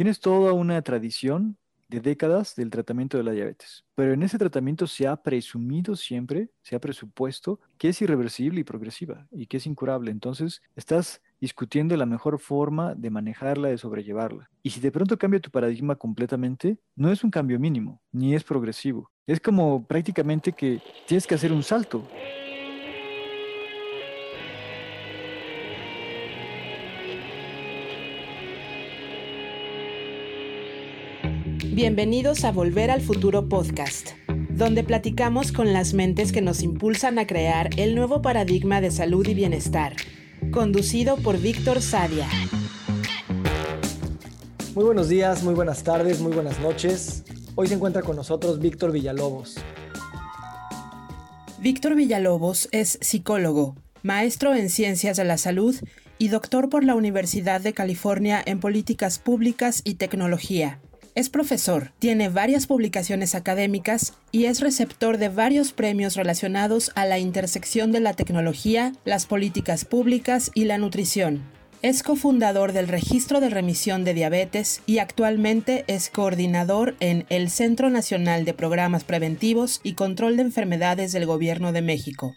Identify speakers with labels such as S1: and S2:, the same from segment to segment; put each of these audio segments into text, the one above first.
S1: tienes toda una tradición de décadas del tratamiento de la diabetes. Pero en ese tratamiento se ha presumido siempre, se ha presupuesto que es irreversible y progresiva y que es incurable. Entonces, estás discutiendo la mejor forma de manejarla, de sobrellevarla. Y si de pronto cambia tu paradigma completamente, no es un cambio mínimo, ni es progresivo. Es como prácticamente que tienes que hacer un salto.
S2: Bienvenidos a Volver al Futuro Podcast, donde platicamos con las mentes que nos impulsan a crear el nuevo paradigma de salud y bienestar, conducido por Víctor Sadia.
S3: Muy buenos días, muy buenas tardes, muy buenas noches. Hoy se encuentra con nosotros Víctor Villalobos.
S2: Víctor Villalobos es psicólogo, maestro en ciencias de la salud y doctor por la Universidad de California en políticas públicas y tecnología. Es profesor, tiene varias publicaciones académicas y es receptor de varios premios relacionados a la intersección de la tecnología, las políticas públicas y la nutrición. Es cofundador del Registro de Remisión de Diabetes y actualmente es coordinador en el Centro Nacional de Programas Preventivos y Control de Enfermedades del Gobierno de México.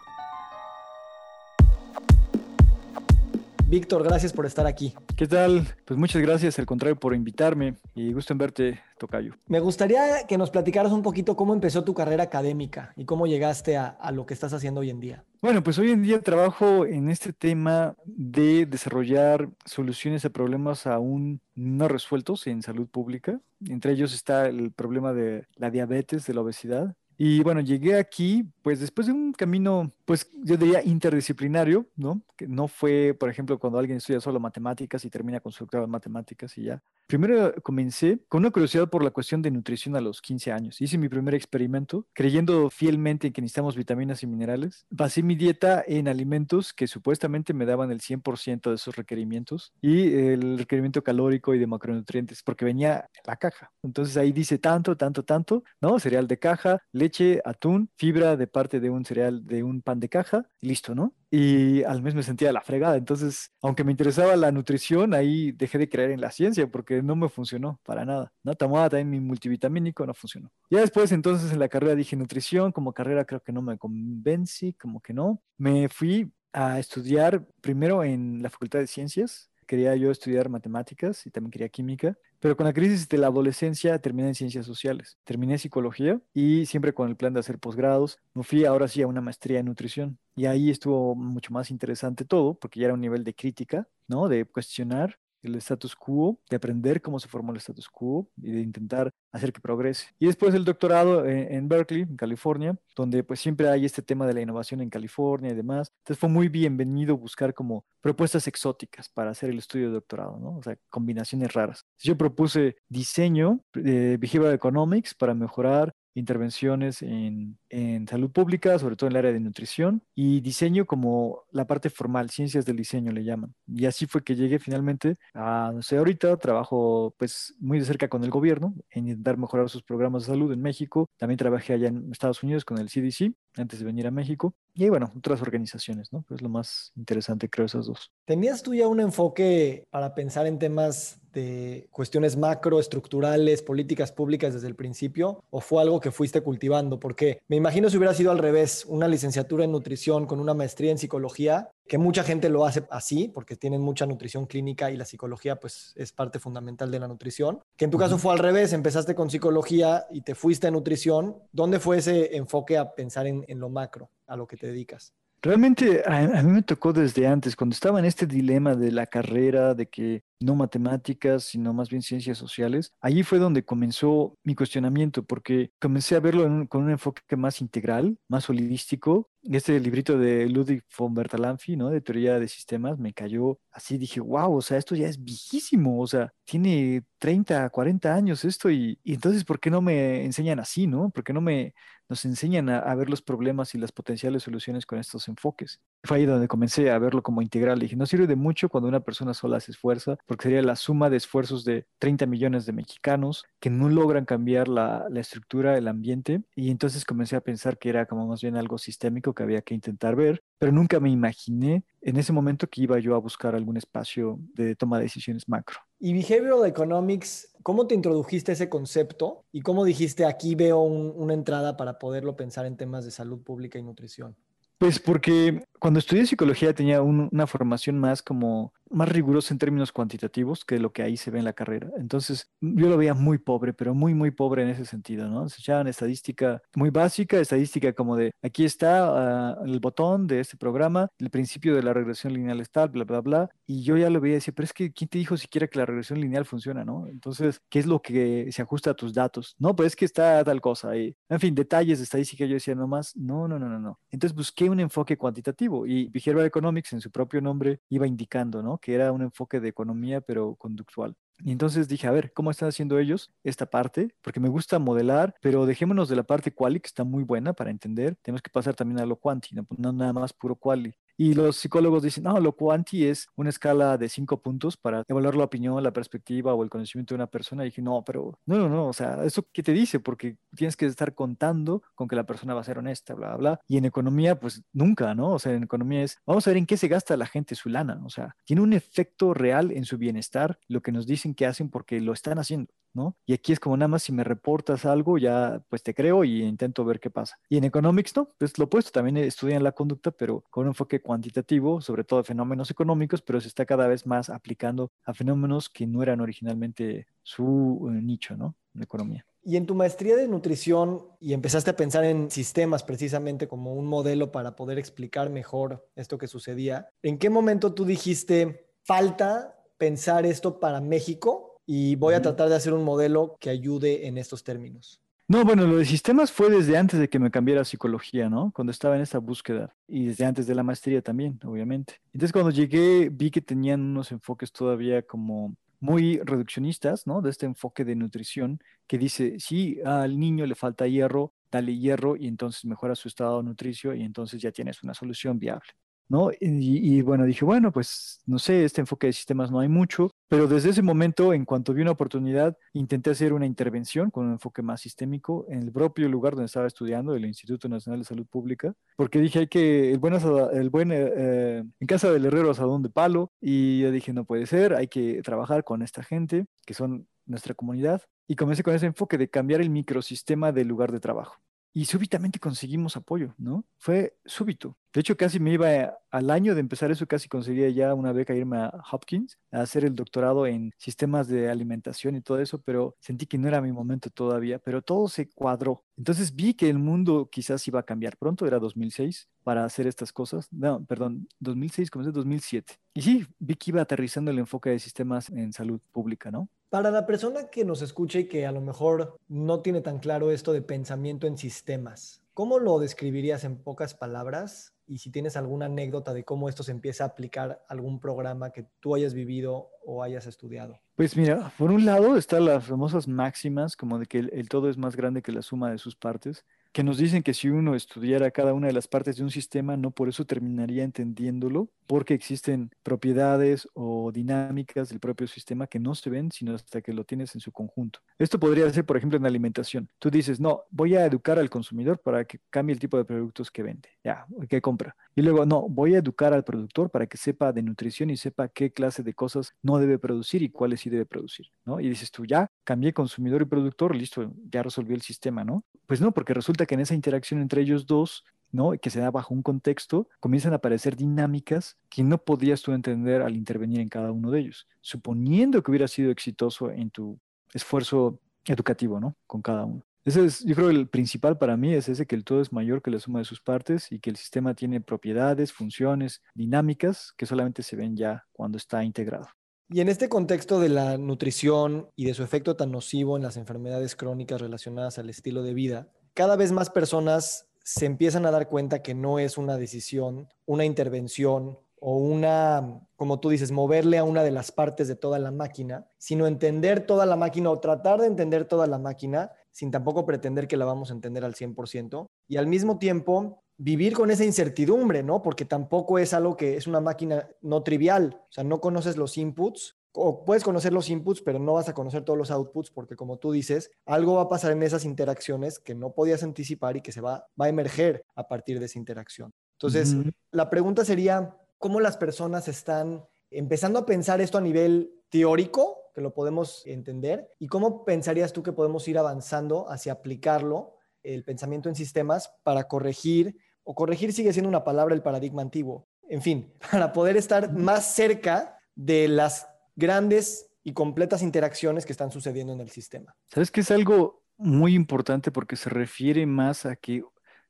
S3: Víctor, gracias por estar aquí.
S1: ¿Qué tal? Pues muchas gracias, al contrario, por invitarme y gusto en verte, Tocayo.
S3: Me gustaría que nos platicaras un poquito cómo empezó tu carrera académica y cómo llegaste a, lo que estás haciendo hoy en día.
S1: Bueno, pues hoy en día trabajo en este tema de desarrollar soluciones a problemas aún no resueltos en salud pública. Entre ellos está el problema de la diabetes, de la obesidad. Y bueno, llegué aquí, pues después de un camino, pues yo diría interdisciplinario, ¿no? Que no fue, por ejemplo, cuando alguien estudia solo matemáticas y termina con su en matemáticas y ya. Primero comencé con una curiosidad por la cuestión de nutrición a los 15 años. Hice mi primer experimento, creyendo fielmente en que necesitamos vitaminas y minerales. Basé mi dieta en alimentos que supuestamente me daban el 100% de esos requerimientos y el requerimiento calórico y de macronutrientes, porque venía la caja. Entonces ahí dice tanto, tanto, tanto, ¿no? Cereal de caja, leche, atún, fibra de parte de un cereal, de un pan de caja, y listo, ¿no? Y al mes me sentía la fregada. Entonces, aunque me interesaba la nutrición, ahí dejé de creer en la ciencia porque no me funcionó para nada. ¿no? Tomaba también mi multivitamínico, no funcionó. Ya después, entonces, en la carrera dije nutrición, como carrera creo que no me convencí, como que no. Me fui a estudiar primero en la Facultad de Ciencias. Quería yo estudiar matemáticas y también quería química. Pero con la crisis de la adolescencia terminé en ciencias sociales, terminé psicología y siempre con el plan de hacer posgrados, me fui ahora sí a una maestría en nutrición. Y ahí estuvo mucho más interesante todo, porque ya era un nivel de crítica, ¿no? De cuestionar el status quo, de aprender cómo se formó el status quo y de intentar hacer que progrese. Y después el doctorado en, Berkeley, en California, donde pues siempre hay este tema de la innovación en California y demás. Entonces fue muy bienvenido buscar como propuestas exóticas para hacer el estudio de doctorado, ¿no? O sea, combinaciones raras. Yo propuse diseño de Behavioral Economics para mejorar intervenciones en, en, salud pública, sobre todo en el área de nutrición, y diseño como la parte formal, ciencias del diseño le llaman. Y así fue que llegué finalmente a, no sé, ahorita trabajo pues muy de cerca con el gobierno en intentar mejorar sus programas de salud en México. También trabajé allá en Estados Unidos con el CDC antes de venir a México. Y bueno, otras organizaciones, ¿no? Es lo más interesante, creo, esas dos.
S3: ¿Tenías tú ya un enfoque para pensar en temas de cuestiones macro, estructurales, políticas públicas desde el principio? ¿O fue algo que fuiste cultivando? Porque me imagino si hubiera sido al revés, una licenciatura en nutrición con una maestría en psicología, que mucha gente lo hace así, porque tienen mucha nutrición clínica y la psicología pues es parte fundamental de la nutrición. Que en tu caso fue al revés, empezaste con psicología y te fuiste a nutrición. ¿Dónde fue ese enfoque a pensar en, en lo macro, a lo que te dedicas?
S1: Realmente a, mí me tocó desde antes, cuando estaba en este dilema de la carrera, de que no matemáticas, sino más bien ciencias sociales, allí fue donde comenzó mi cuestionamiento, porque comencé a verlo con un enfoque más integral, más holístico. Este librito de Ludwig von Bertalanffy, ¿no? De teoría de sistemas, me cayó así, dije, wow, o sea, esto ya es viejísimo, o sea, tiene 30, 40 años esto, y, y entonces, ¿por qué no me enseñan así, no? ¿Por qué no me nos enseñan a, ver los problemas y las potenciales soluciones con estos enfoques. Fue ahí donde comencé a verlo como integral. Dije, no sirve de mucho cuando una persona sola se esfuerza, porque sería la suma de esfuerzos de 30 millones de mexicanos que no logran cambiar la, la estructura, el ambiente. Y entonces comencé a pensar que era como más bien algo sistémico que había que intentar ver, pero nunca me imaginé en ese momento que iba yo a buscar algún espacio de toma de decisiones macro.
S3: Y Behavioral Economics, ¿cómo te introdujiste ese concepto y cómo dijiste aquí veo una entrada para poderlo pensar en temas de salud pública y nutrición?
S1: Pues porque cuando estudié psicología tenía una formación más como más rigurosa en términos cuantitativos que lo que ahí se ve en la carrera. Entonces yo lo veía muy pobre, pero muy, muy pobre en ese sentido, ¿no? Se echaban estadística muy básica, estadística como de aquí está uh, el botón de este programa, el principio de la regresión lineal está, bla, bla, bla. Y yo ya lo veía y decía, pero es que ¿quién te dijo siquiera que la regresión lineal funciona, ¿no? Entonces, ¿qué es lo que se ajusta a tus datos? No, pues es que está tal cosa ahí. En fin, detalles de estadística yo decía nomás, no, no, no, no, no. Entonces busqué un enfoque cuantitativo y Behavioral Economics en su propio nombre iba indicando, ¿no? Que era un enfoque de economía, pero conductual. Y entonces dije, a ver, ¿cómo están haciendo ellos esta parte? Porque me gusta modelar, pero dejémonos de la parte quali, que está muy buena para entender. Tenemos que pasar también a lo quanti, no, no nada más puro quali. Y los psicólogos dicen, no, lo cuanti es una escala de cinco puntos para evaluar la opinión, la perspectiva o el conocimiento de una persona. Y dije, no, pero no, no, no, o sea, ¿eso qué te dice? Porque tienes que estar contando con que la persona va a ser honesta, bla, bla, bla. Y en economía, pues nunca, ¿no? O sea, en economía es, vamos a ver en qué se gasta la gente su lana. O sea, tiene un efecto real en su bienestar lo que nos dicen que hacen porque lo están haciendo. ¿No? Y aquí es como nada más si me reportas algo, ya pues te creo y intento ver qué pasa. Y en economics, ¿no? Pues lo opuesto, también estudian la conducta, pero con un enfoque cuantitativo, sobre todo fenómenos económicos, pero se está cada vez más aplicando a fenómenos que no eran originalmente su eh, nicho, ¿no? En economía.
S3: Y en tu maestría de nutrición y empezaste a pensar en sistemas precisamente como un modelo para poder explicar mejor esto que sucedía, ¿en qué momento tú dijiste, falta pensar esto para México y voy a tratar de hacer un modelo que ayude en estos términos.
S1: No, bueno, lo de sistemas fue desde antes de que me cambiara a psicología, ¿no? Cuando estaba en esta búsqueda y desde antes de la maestría también, obviamente. Entonces cuando llegué vi que tenían unos enfoques todavía como muy reduccionistas, ¿no? De este enfoque de nutrición que dice, si al niño le falta hierro, dale hierro y entonces mejora su estado nutricio y entonces ya tienes una solución viable. ¿No? Y, bueno, dije, bueno, pues no sé, este enfoque de sistemas no hay mucho, pero desde ese momento, en cuanto vi una oportunidad, intenté hacer una intervención con un enfoque más sistémico en el propio lugar donde estaba estudiando, el Instituto Nacional de Salud Pública, porque dije, hay que, el buen, el buen eh, eh, en casa del herrero asadón de palo, y yo dije, no puede ser, hay que trabajar con esta gente, que son nuestra comunidad, y comencé con ese enfoque de cambiar el microsistema del lugar de trabajo y súbitamente conseguimos apoyo, ¿no? Fue súbito. De hecho, casi me iba al año de empezar eso, casi conseguía ya una beca irme a Hopkins a hacer el doctorado en sistemas de alimentación y todo eso, pero sentí que no era mi momento todavía, pero todo se cuadró. Entonces vi que el mundo quizás iba a cambiar pronto, era 2006, para hacer estas cosas. No, perdón, 2006, comencé 2007. Y sí, vi que iba aterrizando el enfoque de sistemas en salud pública, ¿no?
S3: Para la persona que nos escucha y que a lo mejor no tiene tan claro esto de pensamiento en sistemas, ¿cómo lo describirías en pocas palabras? Y si tienes alguna anécdota de cómo esto se empieza a aplicar a algún programa que tú hayas vivido o hayas estudiado.
S1: Pues mira, por un lado están las famosas máximas, como de que el, todo es más grande que la suma de sus partes que nos dicen que si uno estudiara cada una de las partes de un sistema, no por eso terminaría entendiéndolo, porque existen propiedades o dinámicas del propio sistema que no se ven sino hasta que lo tienes en su conjunto. Esto podría ser, por ejemplo, en alimentación. Tú dices, no, voy a educar al consumidor para que cambie el tipo de productos que vende, ya, que compra. Y luego, no, voy a educar al productor para que sepa de nutrición y sepa qué clase de cosas no debe producir y cuáles sí debe producir, ¿no? Y dices tú, ya, cambié consumidor y productor, listo, ya resolvió el sistema, ¿no? Pues no, porque resulta que en esa interacción entre ellos dos, ¿no? Que se da bajo un contexto, comienzan a aparecer dinámicas que no podías tú entender al intervenir en cada uno de ellos, suponiendo que hubiera sido exitoso en tu esfuerzo educativo, ¿no? Con cada uno. Ese es, yo creo, el principal para mí es ese que el todo es mayor que la suma de sus partes y que el sistema tiene propiedades, funciones, dinámicas que solamente se ven ya cuando está integrado.
S3: Y en este contexto de la nutrición y de su efecto tan nocivo en las enfermedades crónicas relacionadas al estilo de vida, cada vez más personas se empiezan a dar cuenta que no es una decisión, una intervención o una, como tú dices, moverle a una de las partes de toda la máquina, sino entender toda la máquina o tratar de entender toda la máquina sin tampoco pretender que la vamos a entender al 100% y al mismo tiempo vivir con esa incertidumbre, ¿no? Porque tampoco es algo que es una máquina no trivial, o sea, no conoces los inputs o puedes conocer los inputs, pero no vas a conocer todos los outputs porque como tú dices, algo va a pasar en esas interacciones que no podías anticipar y que se va, va a emerger a partir de esa interacción. Entonces, la pregunta sería, cómo las personas están empezando a pensar esto a nivel teórico, que lo podemos entender, y cómo pensarías tú que podemos ir avanzando hacia aplicarlo, el pensamiento en sistemas, para corregir, o corregir sigue siendo una palabra, el paradigma antiguo, en fin, para poder estar más cerca de las grandes y completas interacciones que están sucediendo en el sistema.
S1: ¿Sabes que es algo muy importante porque se refiere más a que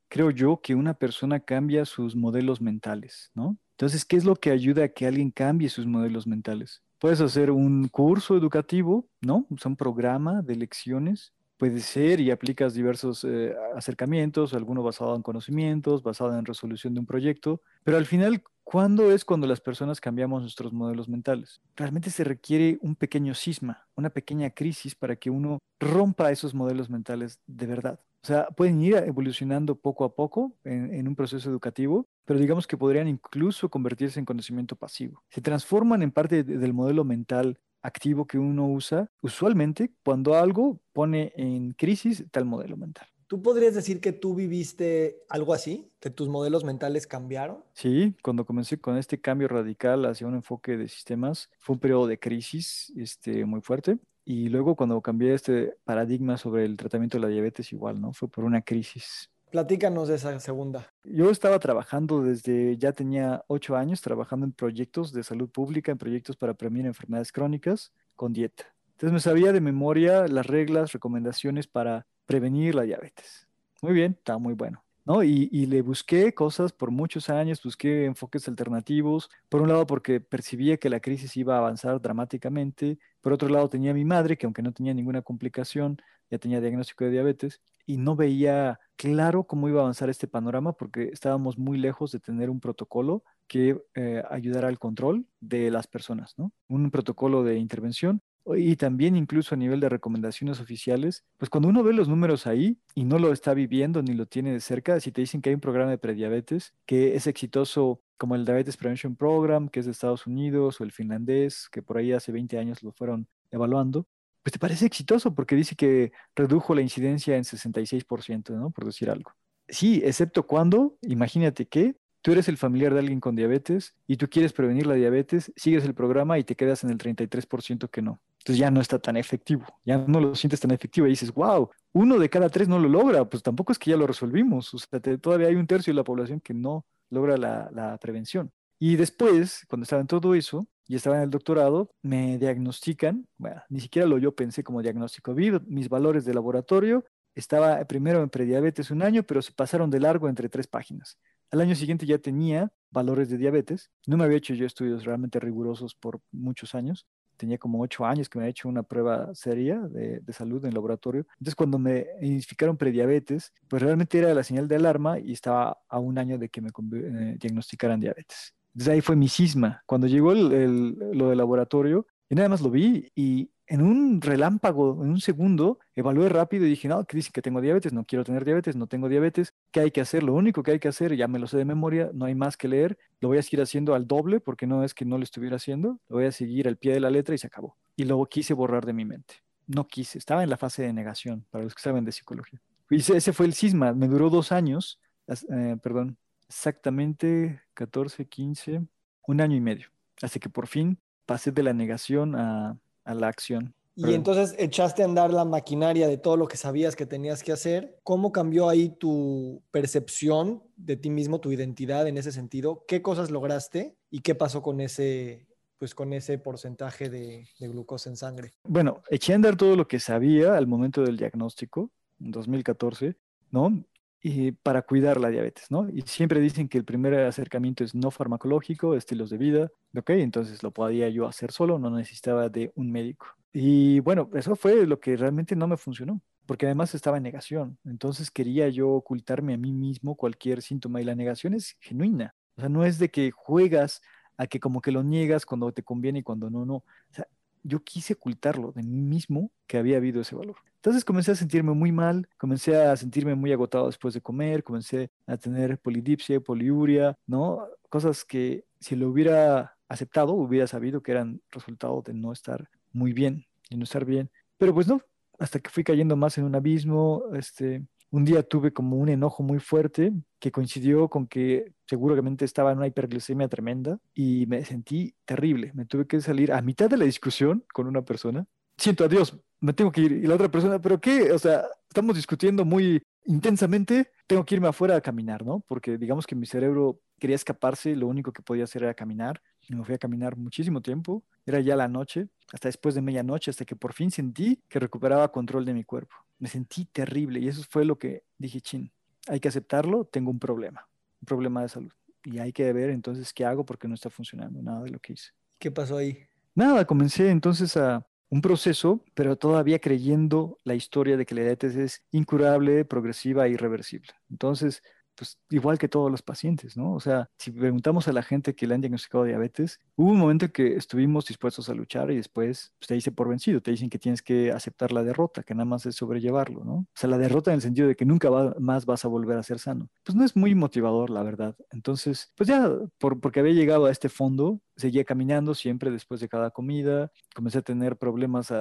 S1: creo yo que una persona cambia sus modelos mentales, ¿no? Entonces, ¿qué es lo que ayuda a que alguien cambie sus modelos mentales? Puedes hacer un curso educativo, ¿no? Sea, un programa de lecciones puede ser y aplicas diversos eh, acercamientos, alguno basado en conocimientos, basado en resolución de un proyecto, pero al final, ¿cuándo es cuando las personas cambiamos nuestros modelos mentales? Realmente se requiere un pequeño cisma, una pequeña crisis para que uno rompa esos modelos mentales de verdad. O sea, pueden ir evolucionando poco a poco en, un proceso educativo, pero digamos que podrían incluso convertirse en conocimiento pasivo. Se transforman en parte del modelo mental activo que uno usa usualmente cuando algo pone en crisis tal modelo mental.
S3: ¿Tú podrías decir que tú viviste algo así? ¿Que tus modelos mentales cambiaron?
S1: Sí, cuando comencé con este cambio radical hacia un enfoque de sistemas, fue un periodo de crisis este, muy fuerte. Y luego cuando cambié este paradigma sobre el tratamiento de la diabetes, igual, ¿no? Fue por una crisis
S3: Platícanos de esa segunda.
S1: Yo estaba trabajando desde, ya tenía ocho años, trabajando en proyectos de salud pública, en proyectos para prevenir enfermedades crónicas con dieta. Entonces me sabía de memoria las reglas, recomendaciones para prevenir la diabetes. Muy bien, está muy bueno. ¿no? Y, le busqué cosas por muchos años, busqué enfoques alternativos. Por un lado, porque percibía que la crisis iba a avanzar dramáticamente. Por otro lado, tenía mi madre, que aunque no tenía ninguna complicación, ya tenía diagnóstico de diabetes y no veía claro cómo iba a avanzar este panorama porque estábamos muy lejos de tener un protocolo que eh, ayudara al control de las personas, ¿no? Un protocolo de intervención y también incluso a nivel de recomendaciones oficiales, pues cuando uno ve los números ahí y no lo está viviendo ni lo tiene de cerca, si te dicen que hay un programa de prediabetes que es exitoso como el Diabetes Prevention Program, que es de Estados Unidos, o el finlandés, que por ahí hace 20 años lo fueron evaluando, pues te parece exitoso porque dice que redujo la incidencia en 66%, ¿no? Por decir algo. Sí, excepto cuando, imagínate que tú eres el familiar de alguien con diabetes y tú quieres prevenir la diabetes, sigues el programa y te quedas en el 33% que no. Entonces ya no está tan efectivo, ya no lo sientes tan efectivo y dices, wow, uno de cada tres no lo logra, pues tampoco es que ya lo resolvimos, o sea, todavía hay un tercio de la población que no logra la, prevención. Y después, cuando estaba en todo eso, y estaba en el doctorado, me diagnostican, bueno, ni siquiera lo yo pensé como diagnóstico, vi mis valores de laboratorio, estaba primero en prediabetes un año, pero se pasaron de largo entre tres páginas. Al año siguiente ya tenía valores de diabetes, no me había hecho yo estudios realmente rigurosos por muchos años, tenía como ocho años que me había hecho una prueba seria de, salud en el laboratorio. Entonces, cuando me identificaron prediabetes, pues realmente era la señal de alarma y estaba a un año de que me eh, diagnosticaran diabetes. Desde ahí fue mi cisma. Cuando llegó el, lo del laboratorio, y nada más lo vi y en un relámpago, en un segundo, evalué rápido y dije, no, que dicen que tengo diabetes, no quiero tener diabetes, no tengo diabetes, ¿qué hay que hacer? Lo único que hay que hacer, ya me lo sé de memoria, no hay más que leer, lo voy a seguir haciendo al doble porque no es que no lo estuviera haciendo, lo voy a seguir al pie de la letra y se acabó. Y luego quise borrar de mi mente. No quise, estaba en la fase de negación, para los que saben de psicología. Ese fue el cisma, me duró dos años, eh, perdón, exactamente 14, 15, un año y medio. Así que por fin pasé de la negación a, la acción.
S3: Y entonces echaste a andar la maquinaria de todo lo que sabías que tenías que hacer. ¿Cómo cambió ahí tu percepción de ti mismo, tu identidad en ese sentido? ¿Qué cosas lograste y qué pasó con ese, pues con ese porcentaje de, de glucosa en sangre?
S1: Bueno, eché a andar todo lo que sabía al momento del diagnóstico, en 2014, ¿no? Y para cuidar la diabetes, ¿no? Y siempre dicen que el primer acercamiento es no farmacológico, estilos de vida, ¿ok? Entonces lo podía yo hacer solo, no necesitaba de un médico. Y bueno, eso fue lo que realmente no me funcionó, porque además estaba en negación. Entonces quería yo ocultarme a mí mismo cualquier síntoma y la negación es genuina. O sea, no es de que juegas a que como que lo niegas cuando te conviene y cuando no, no. O sea, yo quise ocultarlo de mí mismo que había habido ese valor. Entonces comencé a sentirme muy mal, comencé a sentirme muy agotado después de comer, comencé a tener polidipsia, poliuria, ¿no? Cosas que si lo hubiera aceptado, hubiera sabido que eran resultado de no estar muy bien, de no estar bien. Pero pues no, hasta que fui cayendo más en un abismo, este, un día tuve como un enojo muy fuerte que coincidió con que seguramente estaba en una hiperglicemia tremenda y me sentí terrible. Me tuve que salir a mitad de la discusión con una persona. Siento, adiós, me tengo que ir. Y la otra persona, ¿pero qué? O sea, estamos discutiendo muy intensamente, tengo que irme afuera a caminar, ¿no? Porque digamos que mi cerebro quería escaparse, lo único que podía hacer era caminar. Y me fui a caminar muchísimo tiempo, era ya la noche, hasta después de medianoche, hasta que por fin sentí que recuperaba control de mi cuerpo. Me sentí terrible y eso fue lo que dije, chin, hay que aceptarlo, tengo un problema, un problema de salud. Y hay que ver entonces qué hago porque no está funcionando nada de lo que hice.
S3: ¿Qué pasó ahí?
S1: Nada, comencé entonces a un proceso, pero todavía creyendo la historia de que la diabetes es incurable, progresiva e irreversible. Entonces, pues igual que todos los pacientes, ¿no? O sea, si preguntamos a la gente que le han diagnosticado diabetes, hubo un momento en que estuvimos dispuestos a luchar y después pues, te dice por vencido, te dicen que tienes que aceptar la derrota, que nada más es sobrellevarlo, ¿no? O sea, la derrota en el sentido de que nunca más vas a volver a ser sano. Pues no es muy motivador, la verdad. Entonces, pues ya, por, porque había llegado a este fondo, seguía caminando siempre después de cada comida, comencé a tener problemas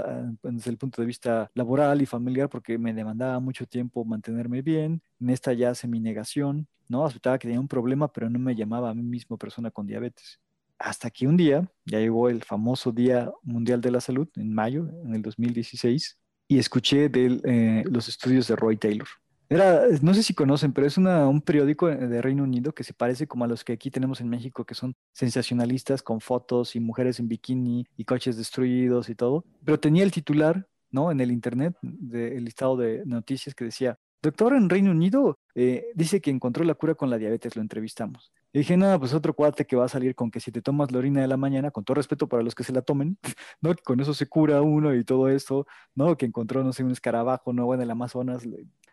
S1: desde el punto de vista laboral y familiar porque me demandaba mucho tiempo mantenerme bien, en esta ya ¿no? Aceptaba que tenía un problema, pero no me llamaba a mí mismo persona con diabetes. Hasta que un día, ya llegó el famoso Día Mundial de la Salud, en mayo, en el 2016, y escuché de eh, los estudios de Roy Taylor. Era, no sé si conocen, pero es un periódico de Reino Unido que se parece como a los que aquí tenemos en México, que son sensacionalistas con fotos y mujeres en bikini y coches destruidos y todo. Pero tenía el titular, ¿no? En el internet, del listado de noticias que decía, doctor en Reino Unido eh, dice que encontró la cura con la diabetes, lo entrevistamos. Y dije, nada, pues otro cuate que va a salir con que si te tomas la orina de la mañana, con todo respeto para los que se la tomen, ¿no? Que con eso se cura uno y todo esto, ¿no? Que encontró, no sé, un escarabajo nuevo en el Amazonas,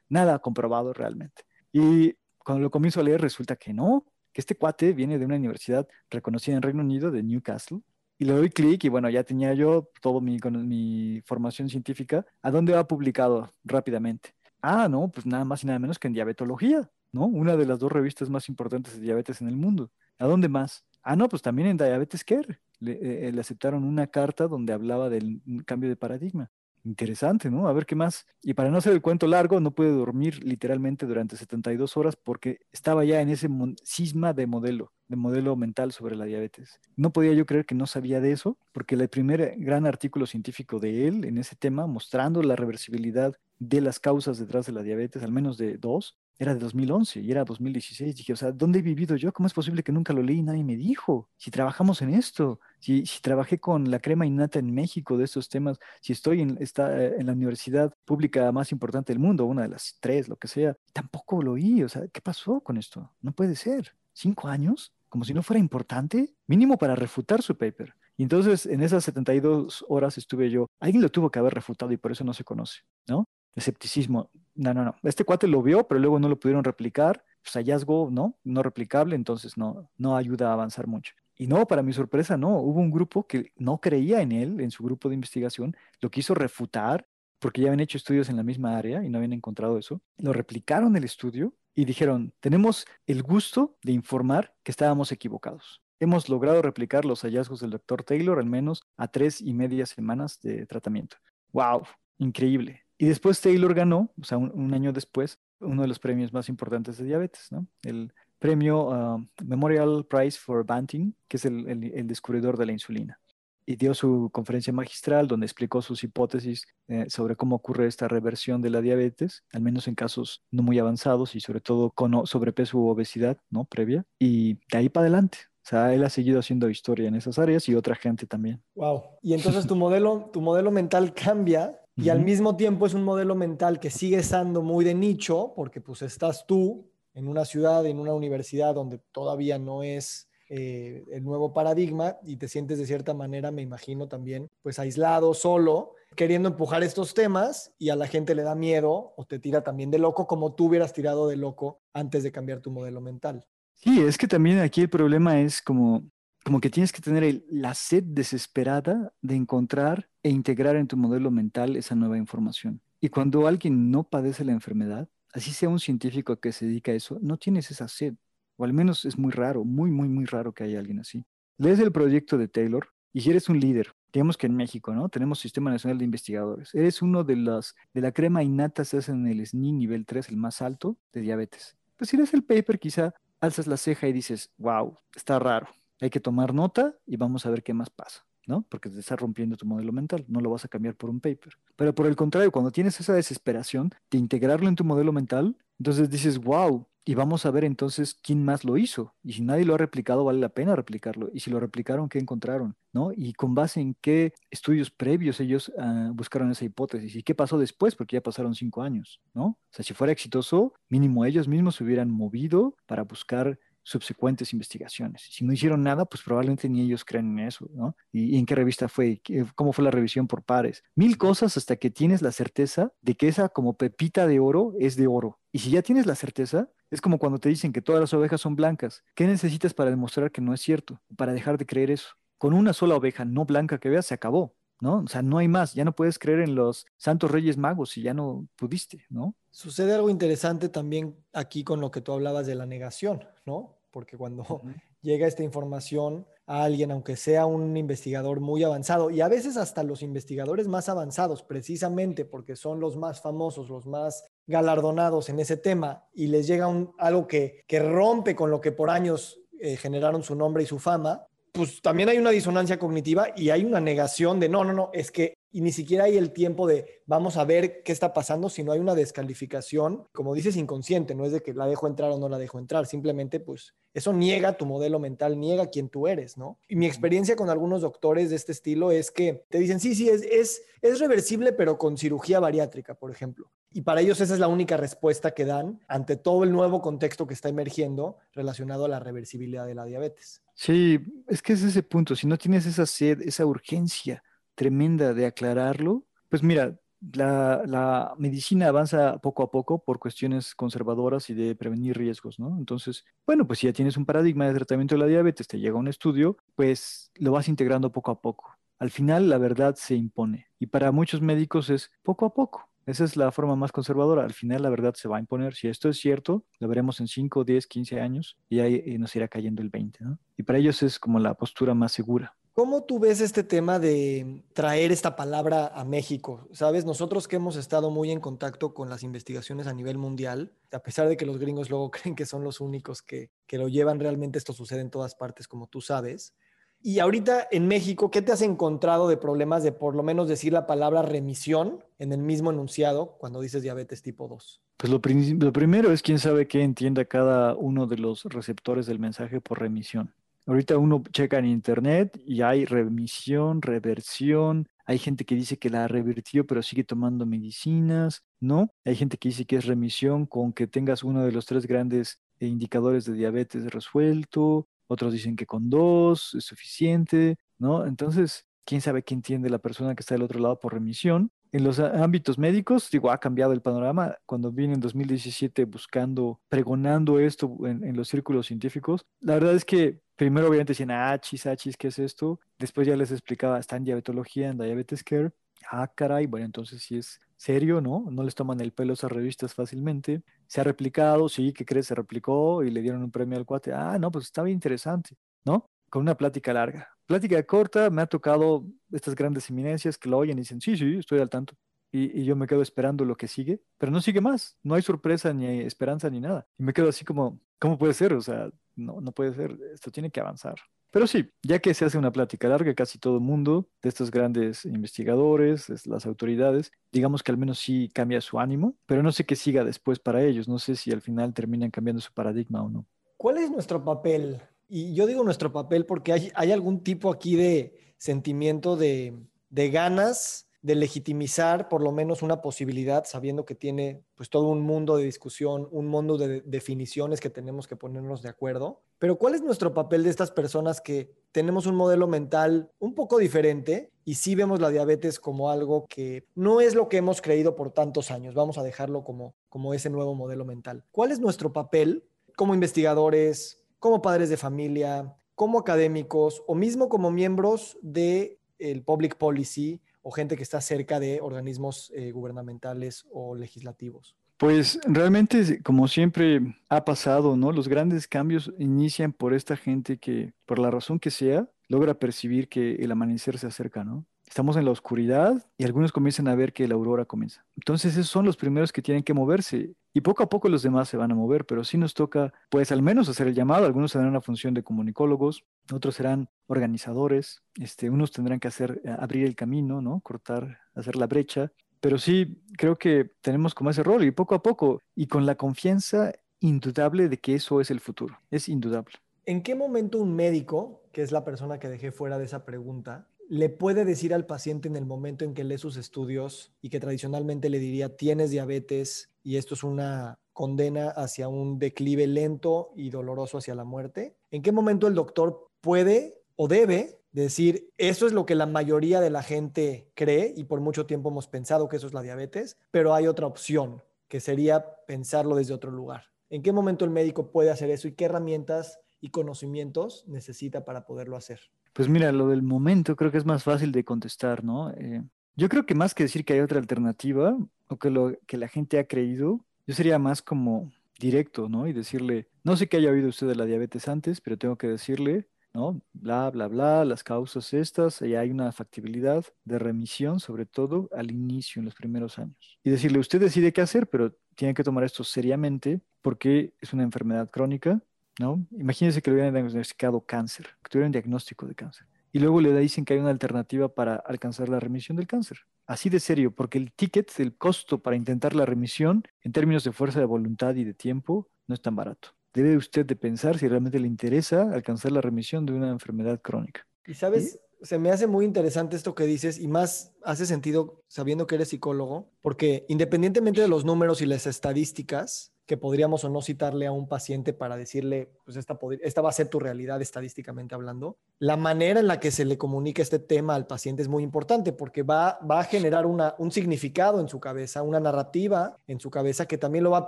S1: nada comprobado realmente. Y cuando lo comienzo a leer, resulta que no, que este cuate viene de una universidad reconocida en Reino Unido, de Newcastle, y le doy clic y bueno, ya tenía yo todo mi, mi formación científica. ¿A dónde va publicado rápidamente? Ah, no, pues nada más y nada menos que en diabetología, ¿no? Una de las dos revistas más importantes de diabetes en el mundo. ¿A dónde más? Ah, no, pues también en Diabetes Care. Le, eh, le aceptaron una carta donde hablaba del cambio de paradigma. Interesante, ¿no? A ver qué más. Y para no hacer el cuento largo, no pude dormir literalmente durante 72 horas porque estaba ya en ese cisma de modelo, de modelo mental sobre la diabetes. No podía yo creer que no sabía de eso, porque el primer gran artículo científico de él en ese tema, mostrando la reversibilidad de las causas detrás de la diabetes, al menos de dos, era de 2011 y era 2016. Dije, o sea, ¿dónde he vivido yo? ¿Cómo es posible que nunca lo leí y nadie me dijo? Si trabajamos en esto, si, si trabajé con la crema innata en México de estos temas, si estoy en, está, eh, en la universidad pública más importante del mundo, una de las tres, lo que sea, tampoco lo oí. O sea, ¿qué pasó con esto? No puede ser. ¿Cinco años? Como si no fuera importante, mínimo para refutar su paper. Y entonces en esas 72 horas estuve yo, alguien lo tuvo que haber refutado y por eso no se conoce, ¿no? Escepticismo. No, no, no. Este cuate lo vio, pero luego no lo pudieron replicar. Pues hallazgo, ¿no? No replicable, entonces no, no ayuda a avanzar mucho. Y no, para mi sorpresa, no. Hubo un grupo que no creía en él, en su grupo de investigación, lo quiso refutar porque ya habían hecho estudios en la misma área y no habían encontrado eso. Lo replicaron el estudio y dijeron, tenemos el gusto de informar que estábamos equivocados. Hemos logrado replicar los hallazgos del doctor Taylor al menos a tres y media semanas de tratamiento. ¡Wow! Increíble. Y después Taylor ganó, o sea, un, año después, uno de los premios más importantes de diabetes, ¿no? El premio ah, Memorial Prize for Banting, que es el, descubridor de la insulina. Y dio su conferencia magistral donde explicó sus hipótesis eh, sobre cómo ocurre esta reversión de la diabetes, al menos en casos no muy avanzados y sobre todo con sobrepeso u obesidad, ¿no? Previa. Y de ahí para adelante, o sea, él ha seguido haciendo historia en esas áreas y otra gente también.
S3: Wow. Y entonces tu modelo, tu modelo mental cambia y al mismo tiempo es un modelo mental que sigue estando muy de nicho, porque pues estás tú en una ciudad, en una universidad donde todavía no es eh, el nuevo paradigma y te sientes de cierta manera, me imagino también, pues aislado, solo, queriendo empujar estos temas y a la gente le da miedo o te tira también de loco como tú hubieras tirado de loco antes de cambiar tu modelo mental.
S1: Sí, es que también aquí el problema es como como que tienes que tener la sed desesperada de encontrar e integrar en tu modelo mental esa nueva información. Y cuando alguien no padece la enfermedad, así sea un científico que se dedica a eso, no tienes esa sed. O al menos es muy raro, muy, muy, muy raro que haya alguien así. Lees el proyecto de Taylor y eres un líder digamos que en México, ¿no? Tenemos Sistema Nacional de Investigadores. Eres uno de las, de la crema innata, estás en el SNI nivel 3, el más alto de diabetes. Pues si lees el paper, quizá alzas la ceja y dices, wow, está raro. Hay que tomar nota y vamos a ver qué más pasa. ¿no? Porque te está rompiendo tu modelo mental, no lo vas a cambiar por un paper. Pero por el contrario, cuando tienes esa desesperación de integrarlo en tu modelo mental, entonces dices, wow, y vamos a ver entonces quién más lo hizo. Y si nadie lo ha replicado, vale la pena replicarlo. Y si lo replicaron, ¿qué encontraron? ¿No? Y con base en qué estudios previos ellos ah, buscaron esa hipótesis. ¿Y qué pasó después? Porque ya pasaron cinco años, ¿no? O sea, si fuera exitoso, mínimo ellos mismos se hubieran movido para buscar subsecuentes investigaciones. Si no hicieron nada, pues probablemente ni ellos creen en eso, ¿no? ¿Y, en qué revista fue? ¿Cómo fue la revisión por pares? Mil cosas hasta que tienes la certeza de que esa como pepita de oro es de oro. Y si ya tienes la certeza, es como cuando te dicen que todas las ovejas son blancas. ¿Qué necesitas para demostrar que no es cierto? Para dejar de creer eso. Con una sola oveja no blanca que veas, se acabó. ¿No? O sea, no hay más, ya no puedes creer en los santos reyes magos si ya no pudiste, ¿no?
S3: Sucede algo interesante también aquí con lo que tú hablabas de la negación, ¿no? Porque cuando llega esta información a alguien, aunque sea un investigador muy avanzado, y a veces hasta los investigadores más avanzados, precisamente porque son los más famosos, los más galardonados en ese tema, y les llega un, algo que, que rompe con lo que por años eh, generaron su nombre y su fama, pues también hay una disonancia cognitiva y hay una negación de no, no, no, es que y ni siquiera hay el tiempo de vamos a ver qué está pasando, sino hay una descalificación, como dices, inconsciente, no es de que la dejo entrar o no la dejo entrar, simplemente pues eso niega tu modelo mental, niega quién tú eres, ¿no? Y mi experiencia con algunos doctores de este estilo es que te dicen, sí, sí, es, es, es reversible, pero con cirugía bariátrica, por ejemplo. Y para ellos esa es la única respuesta que dan ante todo el nuevo contexto que está emergiendo relacionado a la reversibilidad de la diabetes.
S1: Sí, es que es ese punto, si no tienes esa sed, esa urgencia tremenda de aclararlo, pues mira, la, medicina avanza poco a poco por cuestiones conservadoras y de prevenir riesgos, ¿no? Entonces, bueno, pues si ya tienes un paradigma de tratamiento de la diabetes, te llega un estudio, pues lo vas integrando poco a poco. Al final la verdad se impone y para muchos médicos es poco a poco. Esa es la forma más conservadora. Al final la verdad se va a imponer. Si esto es cierto, lo veremos en 5, 10, 15 años y ahí nos irá cayendo el 20, ¿no? Y para ellos es como la postura más segura.
S3: ¿Cómo tú ves este tema de traer esta palabra a México? Sabes, nosotros que hemos estado muy en contacto con las investigaciones a nivel mundial, a pesar de que los gringos luego creen que son los únicos que, que lo llevan, realmente esto sucede en todas partes, como tú sabes. Y ahorita en México, ¿qué te has encontrado de problemas de por lo menos decir la palabra remisión en el mismo enunciado cuando dices diabetes tipo 2?
S1: Pues lo, lo primero es quién sabe qué entienda cada uno de los receptores del mensaje por remisión. Ahorita uno checa en internet y hay remisión, reversión, hay gente que dice que la revirtió pero sigue tomando medicinas, ¿no? Hay gente que dice que es remisión con que tengas uno de los tres grandes indicadores de diabetes resuelto, otros dicen que con dos es suficiente, ¿no? Entonces, quién sabe qué entiende la persona que está del otro lado por remisión. En los ámbitos médicos, digo, ha cambiado el panorama. Cuando vine en 2017 buscando, pregonando esto en, los círculos científicos, la verdad es que primero obviamente decían, ah, chis, ah, chis, ¿qué es esto? Después ya les explicaba, está en diabetología, en Diabetes Care. Ah, caray, bueno, entonces sí es serio, ¿no? No les toman el pelo esas revistas fácilmente. Se ha replicado, sí, ¿qué crees? Se replicó y le dieron un premio al cuate. Ah, no, pues está bien interesante, ¿no? Con una plática larga. Plática corta, me ha tocado estas grandes eminencias que lo oyen y dicen, sí, sí, estoy al tanto. Y, yo me quedo esperando lo que sigue, pero no sigue más, no hay sorpresa ni esperanza ni nada. Y me quedo así como, ¿cómo puede ser? O sea, no, no puede ser, esto tiene que avanzar. Pero sí, ya que se hace una plática larga, casi todo el mundo, de estos grandes investigadores, las autoridades, digamos que al menos sí cambia su ánimo, pero no sé qué siga después para ellos, no sé si al final terminan cambiando su paradigma o no.
S3: ¿Cuál es nuestro papel y yo digo nuestro papel porque hay, algún tipo aquí de sentimiento de, de, ganas de legitimizar por lo menos una posibilidad, sabiendo que tiene pues todo un mundo de discusión, un mundo de definiciones que tenemos que ponernos de acuerdo. Pero ¿cuál es nuestro papel de estas personas que tenemos un modelo mental un poco diferente y sí vemos la diabetes como algo que no es lo que hemos creído por tantos años? Vamos a dejarlo como, como ese nuevo modelo mental. ¿Cuál es nuestro papel como investigadores, como padres de familia, como académicos o mismo como miembros del el public policy o gente que está cerca de organismos eh, gubernamentales o legislativos?
S1: Pues realmente, como siempre ha pasado, ¿no? Los grandes cambios inician por esta gente que, por la razón que sea, logra percibir que el amanecer se acerca, ¿no? Estamos en la oscuridad y algunos comienzan a ver que la aurora comienza. Entonces esos son los primeros que tienen que moverse y poco a poco los demás se van a mover, pero sí nos toca pues al menos hacer el llamado. Algunos tendrán una función de comunicólogos, otros serán organizadores, este, unos tendrán que hacer, eh, abrir el camino, ¿no? Cortar, hacer la brecha. Pero sí, creo que tenemos como ese rol y poco a poco y con la confianza indudable de que eso es el futuro. Es indudable.
S3: ¿En qué momento un médico, que es la persona que dejé fuera de esa pregunta, le puede decir al paciente en el momento en que lee sus estudios y que tradicionalmente le diría tienes diabetes y esto es una condena hacia un declive lento y doloroso hacia la muerte? ¿En qué momento el doctor puede o debe decir, eso es lo que la mayoría de la gente cree y por mucho tiempo hemos pensado que eso es la diabetes, pero hay otra opción, que sería pensarlo desde otro lugar? ¿En qué momento el médico puede hacer eso y qué herramientas y conocimientos necesita para poderlo hacer?
S1: Pues mira, lo del momento creo que es más fácil de contestar, ¿no? Eh, yo creo que más que decir que hay otra alternativa o que lo que la gente ha creído, yo sería más como directo, ¿no? Y decirle, no sé que haya oído usted de la diabetes antes, pero tengo que decirle, ¿no? Bla, bla, bla, las causas estas, y hay una factibilidad de remisión, sobre todo al inicio, en los primeros años. Y decirle, usted decide qué hacer, pero tiene que tomar esto seriamente porque es una enfermedad crónica ¿no? Imagínense que le hubieran diagnosticado cáncer, que tuviera un diagnóstico de cáncer. Y luego le dicen que hay una alternativa para alcanzar la remisión del cáncer. Así de serio, porque el ticket, el costo para intentar la remisión, en términos de fuerza de voluntad y de tiempo, no es tan barato. Debe usted de pensar si realmente le interesa alcanzar la remisión de una enfermedad crónica.
S3: Y sabes, se me hace muy interesante esto que dices y más hace sentido sabiendo que eres psicólogo, porque independientemente de los números y las estadísticas, que podríamos o no citarle a un paciente para decirle, pues esta, esta va a ser tu realidad estadísticamente hablando. La manera en la que se le comunica este tema al paciente es muy importante porque va, va a generar una, un significado en su cabeza, una narrativa en su cabeza que también lo va a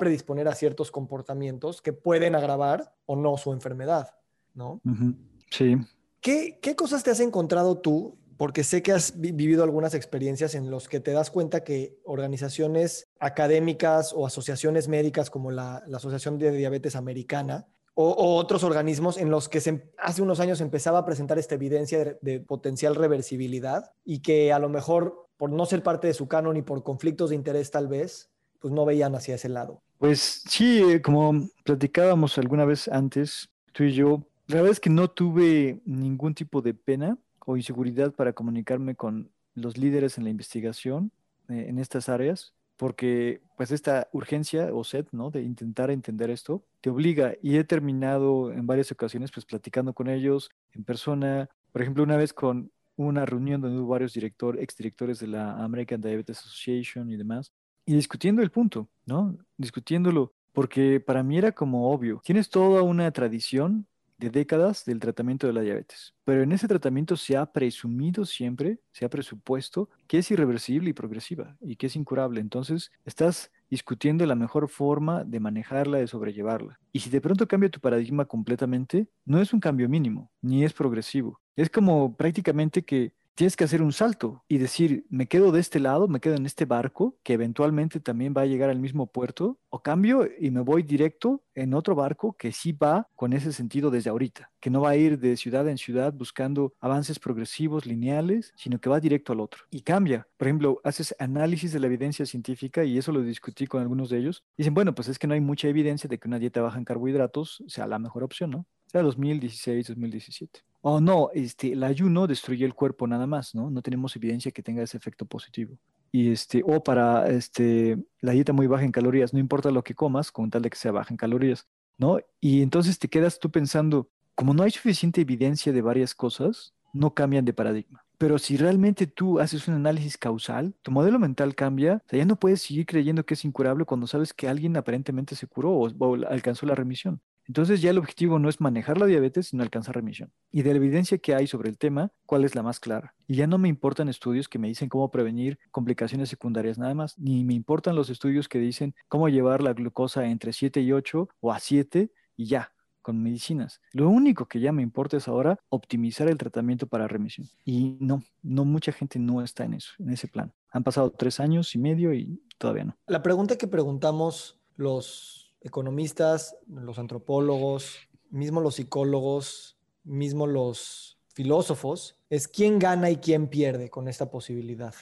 S3: predisponer a ciertos comportamientos que pueden agravar o no su enfermedad, ¿no?
S1: Sí.
S3: ¿Qué, ¿Qué cosas te has encontrado tú porque sé que has vivido algunas experiencias en los que te das cuenta que organizaciones académicas o asociaciones médicas como la, Asociación de Diabetes Americana o, otros organismos en los que hace unos años empezaba a presentar esta evidencia de, potencial reversibilidad y que a lo mejor por no ser parte de su canon y por conflictos de interés tal vez, pues no veían hacia ese lado.
S1: Pues sí, eh, como platicábamos alguna vez antes, tú y yo, la verdad es que no tuve ningún tipo de pena o inseguridad para comunicarme con los líderes en la investigación eh, en estas áreas, porque pues esta urgencia o sed, ¿no? De intentar entender esto, te obliga y he terminado en varias ocasiones pues platicando con ellos en persona, por ejemplo, una vez con una reunión donde varios director, exdirectores de la American Diabetes Association y demás, y discutiendo el punto, ¿no? Discutiéndolo, porque para mí era como obvio, tienes toda una tradición de décadas del tratamiento de la diabetes. Pero en ese tratamiento se ha presumido siempre, se ha presupuesto que es irreversible y progresiva y que es incurable. Entonces, estás discutiendo la mejor forma de manejarla, de sobrellevarla. Y si de pronto cambia tu paradigma completamente, no es un cambio mínimo, ni es progresivo. Es como prácticamente que tienes que hacer un salto y decir, me quedo de este lado, me quedo en este barco que eventualmente también va a llegar al mismo puerto, o cambio y me voy directo en otro barco que sí va con ese sentido desde ahorita, que no va a ir de ciudad en ciudad buscando avances progresivos, lineales, sino que va directo al otro. Y cambia. Por ejemplo, haces análisis de la evidencia científica y eso lo discutí con algunos de ellos. Dicen, bueno, pues es que no hay mucha evidencia de que una dieta baja en carbohidratos sea la mejor opción, ¿no? Sea 2016, 2017 o no, este, el ayuno destruye el cuerpo nada más, ¿no? No tenemos evidencia que tenga ese efecto positivo. Y este, o para este, la dieta muy baja en calorías, no importa lo que comas, con tal de que sea baja en calorías, ¿no? Y entonces te quedas tú pensando, como no hay suficiente evidencia de varias cosas, no cambian de paradigma. Pero si realmente tú haces un análisis causal, tu modelo mental cambia, o sea, ya no puedes seguir creyendo que es incurable cuando sabes que alguien aparentemente se curó o alcanzó la remisión. Entonces ya el objetivo no es manejar la diabetes, sino alcanzar remisión. Y de la evidencia que hay sobre el tema, ¿cuál es la más clara? Y ya no me importan estudios que me dicen cómo prevenir complicaciones secundarias nada más, ni me importan los estudios que dicen cómo llevar la glucosa entre 7 y 8 o a 7 y ya con medicinas. Lo único que ya me importa es ahora optimizar el tratamiento para remisión. Y no, no mucha gente no está en eso, en ese plan. Han pasado tres años y medio y todavía no.
S3: La pregunta que preguntamos los economistas, los antropólogos, mismo los psicólogos, mismo los filósofos es quién gana y quién pierde con esta posibilidad.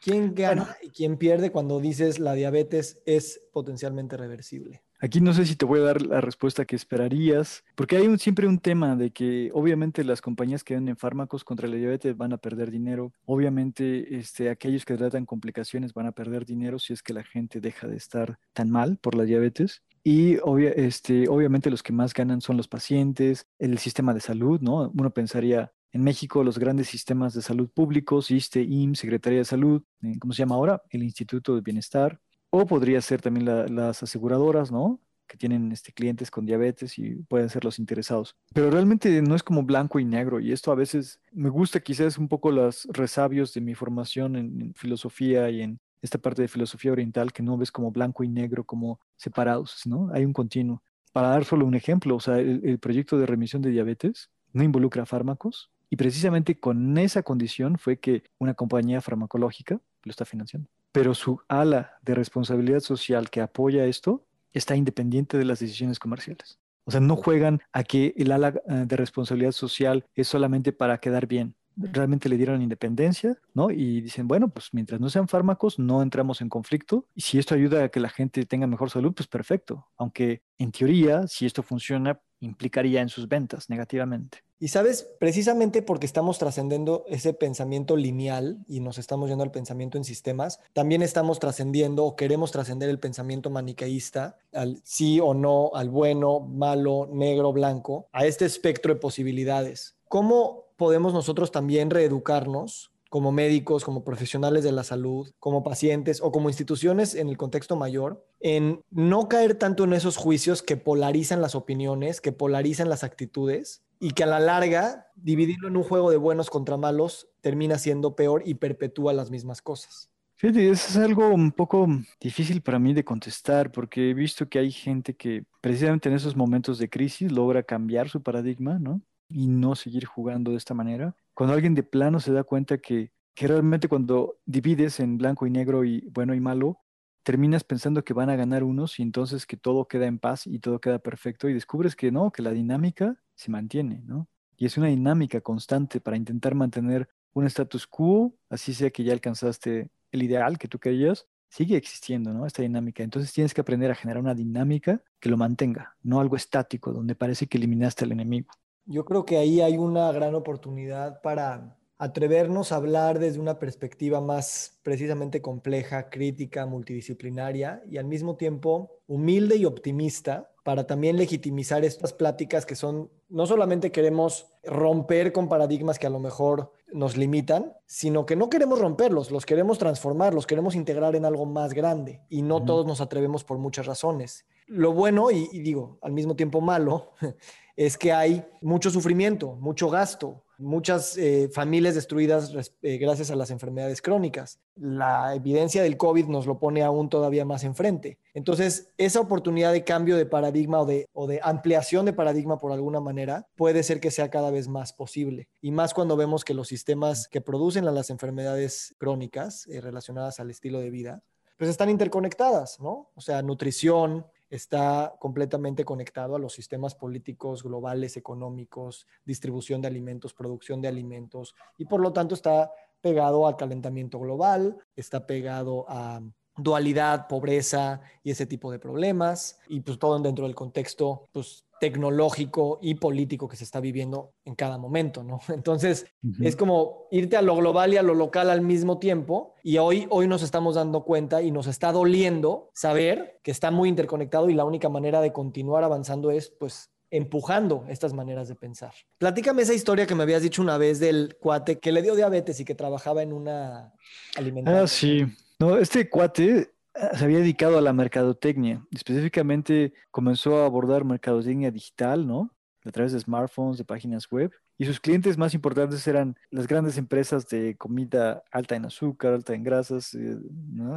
S3: ¿Quién gana y quién pierde cuando dices la diabetes es potencialmente reversible?
S1: Aquí no sé si te voy a dar la respuesta que esperarías, porque hay un, siempre un tema de que obviamente las compañías que venden fármacos contra la diabetes van a perder dinero, obviamente este, aquellos que tratan complicaciones van a perder dinero si es que la gente deja de estar tan mal por la diabetes. Y este, obviamente los que más ganan son los pacientes, el sistema de salud, ¿no? Uno pensaría, en México los grandes sistemas de salud públicos, ISTE, IMSS, Secretaría de Salud, eh, ¿cómo se llama ahora? El Instituto de Bienestar, o podría ser también las aseguradoras, ¿no? Que tienen este, clientes con diabetes y pueden ser los interesados. Pero realmente no es como blanco y negro. Y esto a veces me gusta quizás un poco los resabios de mi formación en, filosofía y en esta parte de filosofía oriental que no ves como blanco y negro, como separados, ¿no? Hay un continuo. Para dar solo un ejemplo, o sea, el proyecto de remisión de diabetes no involucra fármacos, y precisamente con esa condición fue que una compañía farmacológica lo está financiando. Pero su ala de responsabilidad social que apoya esto está independiente de las decisiones comerciales. O sea, no juegan a que el ala eh, de responsabilidad social es solamente para quedar bien. Realmente le dieron independencia, ¿no? Y dicen, bueno, pues mientras no sean fármacos, no entramos en conflicto. Y si esto ayuda a que la gente tenga mejor salud, pues perfecto. Aunque en teoría, si esto funciona, implicaría en sus ventas negativamente.
S3: Y sabes, precisamente porque estamos trascendiendo ese pensamiento lineal y nos estamos yendo al pensamiento en sistemas, también estamos trascendiendo o queremos trascender el pensamiento maniqueísta, al sí o no, al bueno, malo, negro, blanco, a este espectro de posibilidades. ¿Cómo podemos nosotros también reeducarnos como médicos, como profesionales de la salud, como pacientes o como instituciones en el contexto mayor, en no caer tanto en esos juicios que polarizan las opiniones, que polarizan las actitudes y que a la larga dividirlo en un juego de buenos contra malos termina siendo peor y perpetúa las mismas cosas.
S1: Fíjate, eso es algo un poco difícil para mí de contestar porque he visto que hay gente que precisamente en esos momentos de crisis logra cambiar su paradigma, ¿no? Y no seguir jugando de esta manera. Cuando alguien de plano se da cuenta que, que realmente cuando divides en blanco y negro y bueno y malo, terminas pensando que van a ganar unos y entonces que todo queda en paz y todo queda perfecto y descubres que no, que la dinámica se mantiene, ¿no? Y es una dinámica constante para intentar mantener un status quo, así sea que ya alcanzaste el ideal que tú querías, sigue existiendo, ¿no? Esta dinámica. Entonces tienes que aprender a generar una dinámica que lo mantenga, no algo estático donde parece que eliminaste al enemigo.
S3: Yo creo que ahí hay una gran oportunidad para atrevernos a hablar desde una perspectiva más precisamente compleja, crítica, multidisciplinaria y al mismo tiempo humilde y optimista para también legitimizar estas pláticas que son, no solamente queremos romper con paradigmas que a lo mejor nos limitan, sino que no queremos romperlos, los queremos transformar, los queremos integrar en algo más grande y no todos nos atrevemos por muchas razones. Lo bueno y, y digo, al mismo tiempo malo, es que hay mucho sufrimiento, mucho gasto, muchas eh, familias destruidas eh, gracias a las enfermedades crónicas. La evidencia del COVID nos lo pone aún todavía más enfrente. Entonces, esa oportunidad de cambio de paradigma o de, o de ampliación de paradigma por alguna manera puede ser que sea cada vez más posible. Y más cuando vemos que los sistemas que producen las enfermedades crónicas eh, relacionadas al estilo de vida, pues están interconectadas, ¿no? O sea, nutrición, está completamente conectado a los sistemas políticos globales, económicos, distribución de alimentos, producción de alimentos, y por lo tanto está pegado al calentamiento global, está pegado a dualidad, pobreza y ese tipo de problemas, y pues todo dentro del contexto pues, tecnológico y político que se está viviendo en cada momento, ¿no? Entonces, es como irte a lo global y a lo local al mismo tiempo, y hoy, hoy nos estamos dando cuenta y nos está doliendo saber que está muy interconectado y la única manera de continuar avanzando es, pues, empujando estas maneras de pensar. Platícame esa historia que me habías dicho una vez del cuate que le dio diabetes y que trabajaba en una alimentación.
S1: Ah, sí. No, este cuate ah, se había dedicado a la mercadotecnia. Específicamente comenzó a abordar mercadotecnia digital, ¿no? A través de smartphones, de páginas web. Y sus clientes más importantes eran las grandes empresas de comida alta en azúcar, alta en grasas, eh,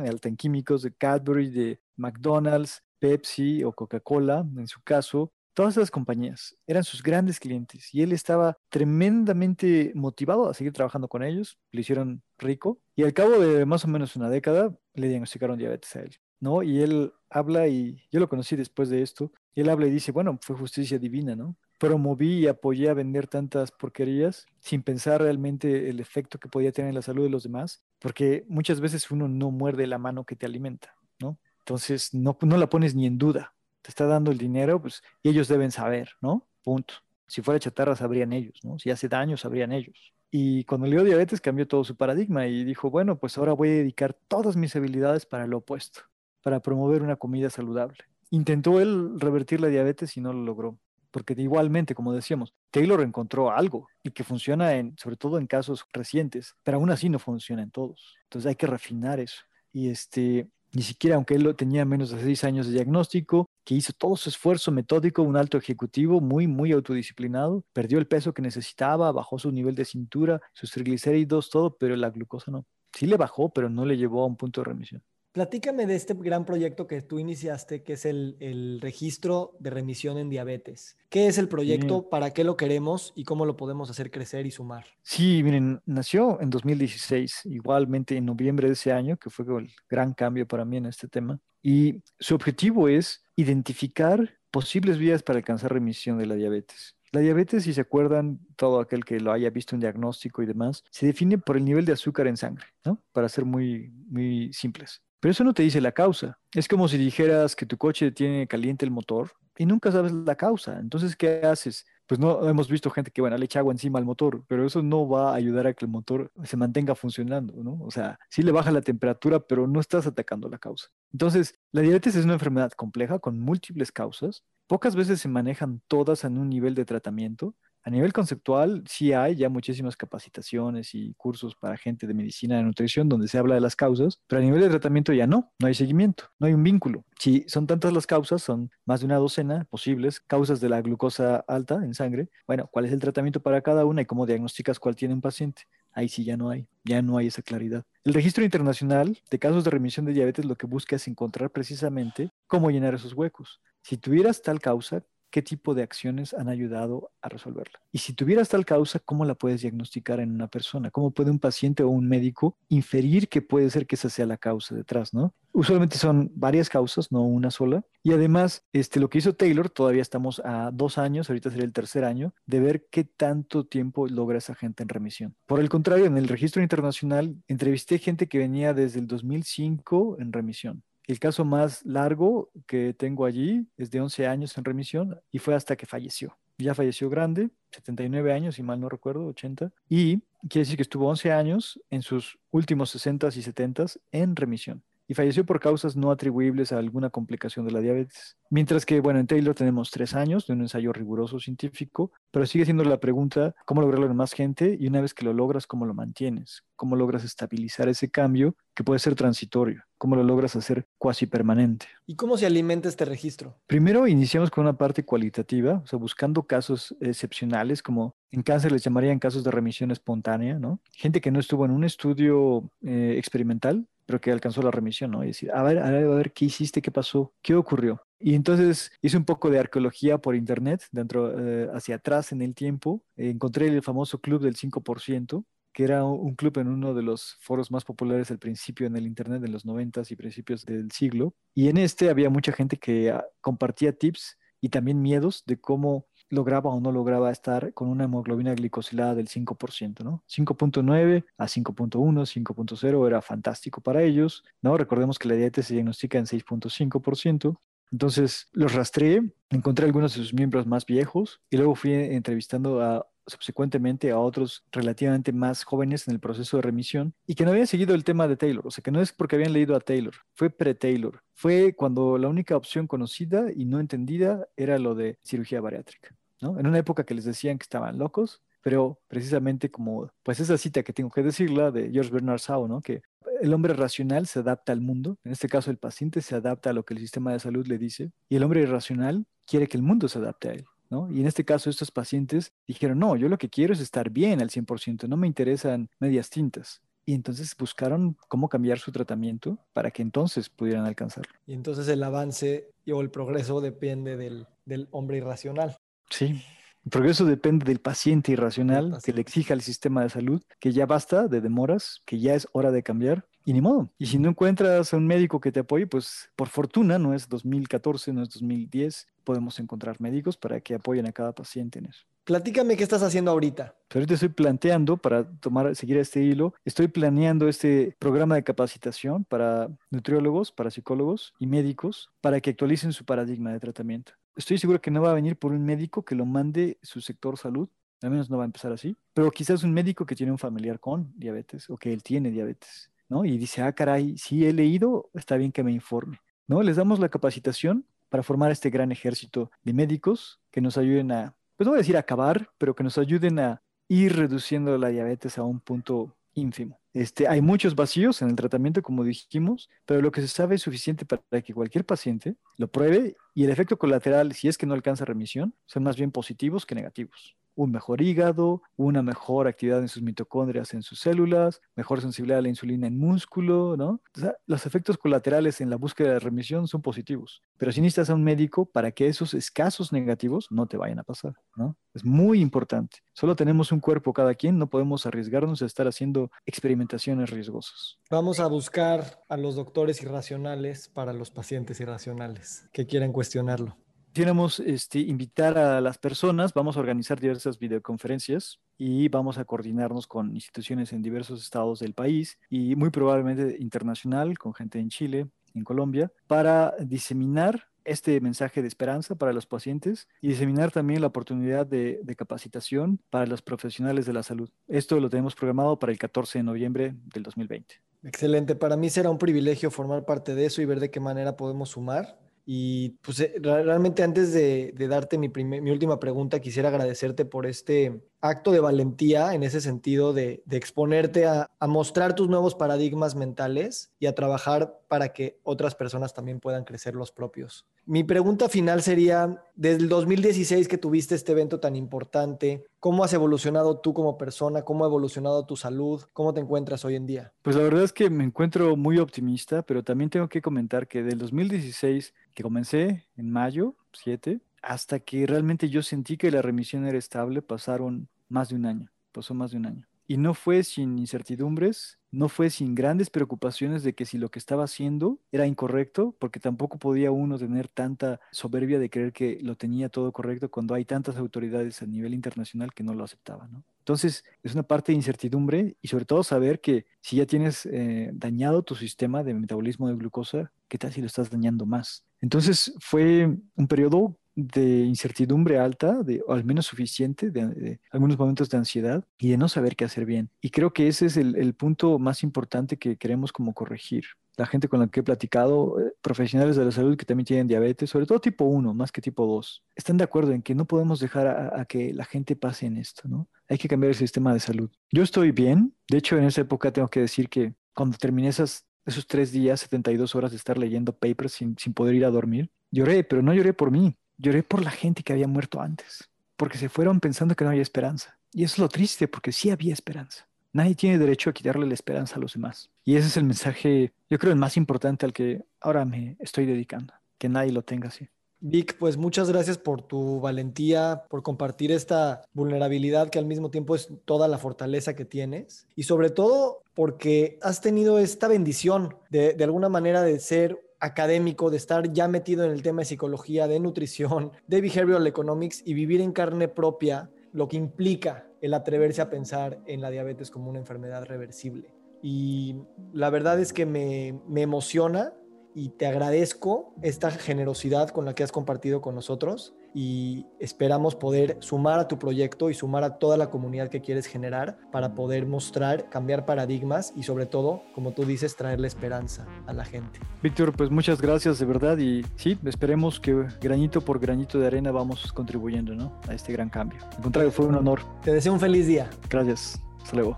S1: alta en químicos, de Cadbury, de McDonald's, Pepsi o Coca-Cola, en su caso, Todas esas compañías eran sus grandes clientes y él estaba tremendamente motivado a seguir trabajando con ellos, lo hicieron rico y al cabo de más o menos una década le diagnosticaron diabetes a él, ¿no? Y él habla y yo lo conocí después de esto, y él habla y dice, bueno, fue justicia divina, ¿no? promoví y apoyé a vender tantas porquerías sin pensar realmente el efecto que podía tener en la salud de los demás, porque muchas veces uno no muerde la mano que te alimenta, ¿no? Entonces no la pones ni en duda. Te está dando el dinero, pues, y ellos deben saber, ¿no? Punto. Si fuera chatarra, sabrían ellos, ¿no? Si hace daño, sabrían ellos. Y cuando le dio diabetes cambió todo su paradigma y dijo, bueno, pues ahora voy a dedicar todas mis habilidades para lo opuesto, para promover una comida saludable. Intentó él revertir la diabetes y no lo logró porque igualmente, como decíamos, Taylor encontró algo y que funciona en, sobre todo en casos recientes, pero aún así no funciona en todos. Entonces hay que refinar eso. Y este, ni siquiera aunque él tenía menos de seis años de diagnóstico, que hizo todo su esfuerzo metódico, un alto ejecutivo muy, muy autodisciplinado, perdió el peso que necesitaba, bajó su nivel de cintura, sus triglicéridos, todo, pero la glucosa no. Sí le bajó, pero no le llevó a un punto de remisión.
S3: Platícame de este gran proyecto que tú iniciaste, que es el, registro de remisión en diabetes. ¿Qué es el proyecto? ¿Para qué lo queremos? ¿Y cómo lo podemos hacer crecer y sumar?
S1: Sí, miren, nació en 2016, igualmente en noviembre de ese año, que fue el gran cambio para mí en este tema. Y su objetivo es identificar posibles vías para alcanzar remisión de la diabetes. La diabetes, si se acuerdan, todo aquel que lo haya visto en diagnóstico y demás, se define por el nivel de azúcar en sangre, ¿no? Para ser muy, muy simples. Pero eso no te dice la causa. Es como si dijeras que tu coche tiene caliente el motor y nunca sabes la causa. Entonces, ¿qué haces? Pues no hemos visto gente que, bueno, le echa agua encima al motor, pero eso no va a ayudar a que el motor se mantenga funcionando, ¿no? O sea, sí le baja la temperatura, pero no estás atacando la causa. Entonces, la diabetes es una enfermedad compleja con múltiples causas. Pocas veces se manejan todas en un nivel de tratamiento. A nivel conceptual, sí hay ya muchísimas capacitaciones y cursos para gente de medicina de nutrición donde se habla de las causas, pero a nivel de tratamiento ya no, no hay seguimiento, no hay un vínculo. Si son tantas las causas, son más de una docena posibles causas de la glucosa alta en sangre, bueno, ¿cuál es el tratamiento para cada una y cómo diagnosticas cuál tiene un paciente? Ahí sí ya no hay, ya no hay esa claridad. El registro internacional de casos de remisión de diabetes lo que busca es encontrar precisamente cómo llenar esos huecos. Si tuvieras tal causa, qué tipo de acciones han ayudado a resolverla. Y si tuvieras tal causa, ¿cómo la puedes diagnosticar en una persona? ¿Cómo puede un paciente o un médico inferir que puede ser que esa sea la causa detrás, ¿no? Usualmente son varias causas, no una sola. Y además, este, lo que hizo Taylor, todavía estamos a dos años, ahorita sería el tercer año, de ver qué tanto tiempo logra esa gente en remisión. Por el contrario, en el registro internacional entrevisté gente que venía desde el 2005 en remisión. El caso más largo que tengo allí es de 11 años en remisión y fue hasta que falleció. Ya falleció grande, 79 años, si mal no recuerdo, 80. Y quiere decir que estuvo 11 años en sus últimos 60 y 70 en remisión y falleció por causas no atribuibles a alguna complicación de la diabetes. Mientras que, bueno, en Taylor tenemos tres años de un ensayo riguroso científico, pero sigue siendo la pregunta cómo lograrlo en más gente y una vez que lo logras, cómo lo mantienes, cómo logras estabilizar ese cambio que puede ser transitorio, cómo lo logras hacer cuasi permanente.
S3: ¿Y cómo se alimenta este registro?
S1: Primero iniciamos con una parte cualitativa, o sea, buscando casos excepcionales, como en cáncer les llamarían casos de remisión espontánea, ¿no? Gente que no estuvo en un estudio eh, experimental, pero que alcanzó la remisión, ¿no? Y decir, a ver, a ver, a ver, ¿qué hiciste? ¿Qué pasó? ¿Qué ocurrió? Y entonces hice un poco de arqueología por internet, dentro, eh, hacia atrás en el tiempo. encontré el famoso club del 5%, que era un club en uno de los foros más populares al principio en el Internet, en los 90 y principios del siglo. Y en este había mucha gente que ah, compartía tips y también miedos de cómo lograba o no lograba estar con una hemoglobina glicosilada del 5%, ¿no? 5.9 a 5.1, 5.0 era fantástico para ellos, ¿no? Recordemos que la diabetes se diagnostica en 6.5%. Entonces los rastreé, encontré algunos de sus miembros más viejos y luego fui entrevistando a subsecuentemente a otros relativamente más jóvenes en el proceso de remisión y que no habían seguido el tema de Taylor, o sea que no es porque habían leído a Taylor, fue pre-Taylor, fue cuando la única opción conocida y no entendida era lo de cirugía bariátrica. En una época que les decían que estaban locos, pero precisamente como, pues esa cita que tengo que decirla de George Bernard Shaw, ¿no? Que el hombre racional se adapta al mundo, en este caso el paciente se adapta a lo que el sistema de salud le dice, y el hombre irracional quiere que el mundo se adapte a él. ¿No? Y en este caso estos pacientes dijeron, no, yo lo que quiero es estar bien al 100%, no me interesan medias tintas. Y entonces buscaron cómo cambiar su tratamiento para que entonces pudieran alcanzarlo.
S3: Y entonces el avance o el progreso depende del, del hombre irracional.
S1: Sí, el progreso depende del paciente irracional que le exija al sistema de salud que ya basta de demoras, que ya es hora de cambiar y ni modo. Y si no encuentras a un médico que te apoye, pues por fortuna, no es 2014, no es 2010, podemos encontrar médicos para que apoyen a cada paciente en eso.
S3: Platícame qué estás haciendo ahorita.
S1: ahorita estoy planteando, para tomar, seguir este hilo, estoy planeando este programa de capacitación para nutriólogos, para psicólogos y médicos para que actualicen su paradigma de tratamiento. Estoy seguro que no va a venir por un médico que lo mande su sector salud, al menos no va a empezar así, pero quizás un médico que tiene un familiar con diabetes o que él tiene diabetes, ¿no? Y dice, ah, caray, si he leído, está bien que me informe, ¿no? Les damos la capacitación para formar este gran ejército de médicos que nos ayuden a pues no voy a decir acabar, pero que nos ayuden a ir reduciendo la diabetes a un punto ínfimo. Este, hay muchos vacíos en el tratamiento, como dijimos, pero lo que se sabe es suficiente para que cualquier paciente lo pruebe y el efecto colateral, si es que no alcanza remisión, son más bien positivos que negativos un mejor hígado, una mejor actividad en sus mitocondrias, en sus células, mejor sensibilidad a la insulina en músculo, ¿no? Los efectos colaterales en la búsqueda de remisión son positivos, pero si necesitas a un médico para que esos escasos negativos no te vayan a pasar, ¿no? Es muy importante. Solo tenemos un cuerpo cada quien, no podemos arriesgarnos a estar haciendo experimentaciones riesgosas.
S3: Vamos a buscar a los doctores irracionales para los pacientes irracionales que quieran cuestionarlo
S1: quisiéramos este, invitar a las personas, vamos a organizar diversas videoconferencias y vamos a coordinarnos con instituciones en diversos estados del país y muy probablemente internacional, con gente en Chile, en Colombia, para diseminar este mensaje de esperanza para los pacientes y diseminar también la oportunidad de, de, capacitación para los profesionales de la salud. Esto lo tenemos programado para el 14 de noviembre del 2020.
S3: Excelente, para mí será un privilegio formar parte de eso y ver de qué manera podemos sumar y pues eh, realmente antes de, darte mi, mi, última pregunta, quisiera agradecerte por este acto de valentía en ese sentido de, exponerte a, mostrar tus nuevos paradigmas mentales y a trabajar para que otras personas también puedan crecer los propios. Mi pregunta final sería, desde el 2016 que tuviste este evento tan importante, ¿cómo has evolucionado tú como persona? ¿Cómo ha evolucionado tu salud? ¿Cómo te encuentras hoy en día?
S1: Pues la verdad es que me encuentro muy optimista, pero también tengo que comentar que del 2016 que comencé en mayo 7, hasta que realmente yo sentí que la remisión era estable, pasaron más de un año, pasó más de un año. Y no fue sin incertidumbres, no fue sin grandes preocupaciones de que si lo que estaba haciendo era incorrecto, porque tampoco podía uno tener tanta soberbia de creer que lo tenía todo correcto cuando hay tantas autoridades a nivel internacional que no lo aceptaban. Entonces, es una parte de incertidumbre y sobre todo saber que si ya tienes eh, dañado tu sistema de metabolismo de glucosa, ¿qué tal si lo estás dañando más? Entonces, fue un periodo de incertidumbre alta, de, o al menos suficiente, de, algunos momentos de ansiedad y de no saber qué hacer bien. Y creo que ese es el, punto más importante que queremos como corregir. La gente con la que he platicado, eh, profesionales de la salud que también tienen diabetes, sobre todo tipo 1, más que tipo 2, están de acuerdo en que no podemos dejar a, que la gente pase en esto, ¿no? Hay que cambiar el sistema de salud. Yo estoy bien, de hecho en esa época tengo que decir que cuando terminé esas, esos tres días, 72 horas de estar leyendo papers sin, sin poder ir a dormir, lloré, pero no lloré por mí, Lloré por la gente que había muerto antes, porque se fueron pensando que no había esperanza. Y eso es lo triste, porque sí había esperanza. Nadie tiene derecho a quitarle la esperanza a los demás. Y ese es el mensaje, yo creo, el más importante al que ahora me estoy dedicando, que nadie lo tenga así.
S3: Vic, pues muchas gracias por tu valentía, por compartir esta vulnerabilidad que al mismo tiempo es toda la fortaleza que tienes y sobre todo porque has tenido esta bendición de, de alguna manera de ser académico, de estar ya metido en el tema de psicología, de nutrición, de behavioral economics y vivir en carne propia lo que implica el atreverse a pensar en la diabetes como una enfermedad reversible. Y la verdad es que me, me emociona y te agradezco esta generosidad con la que has compartido con nosotros y esperamos poder sumar a tu proyecto y sumar a toda la comunidad que quieres generar para poder mostrar, cambiar paradigmas y sobre todo, como tú dices, traerle esperanza a la gente.
S1: Víctor, pues muchas gracias de verdad y sí, esperemos que granito por granito de arena vamos contribuyendo ¿no? a este gran cambio. Al contrario, fue un honor.
S3: Te deseo un feliz día.
S1: Gracias. Hasta luego.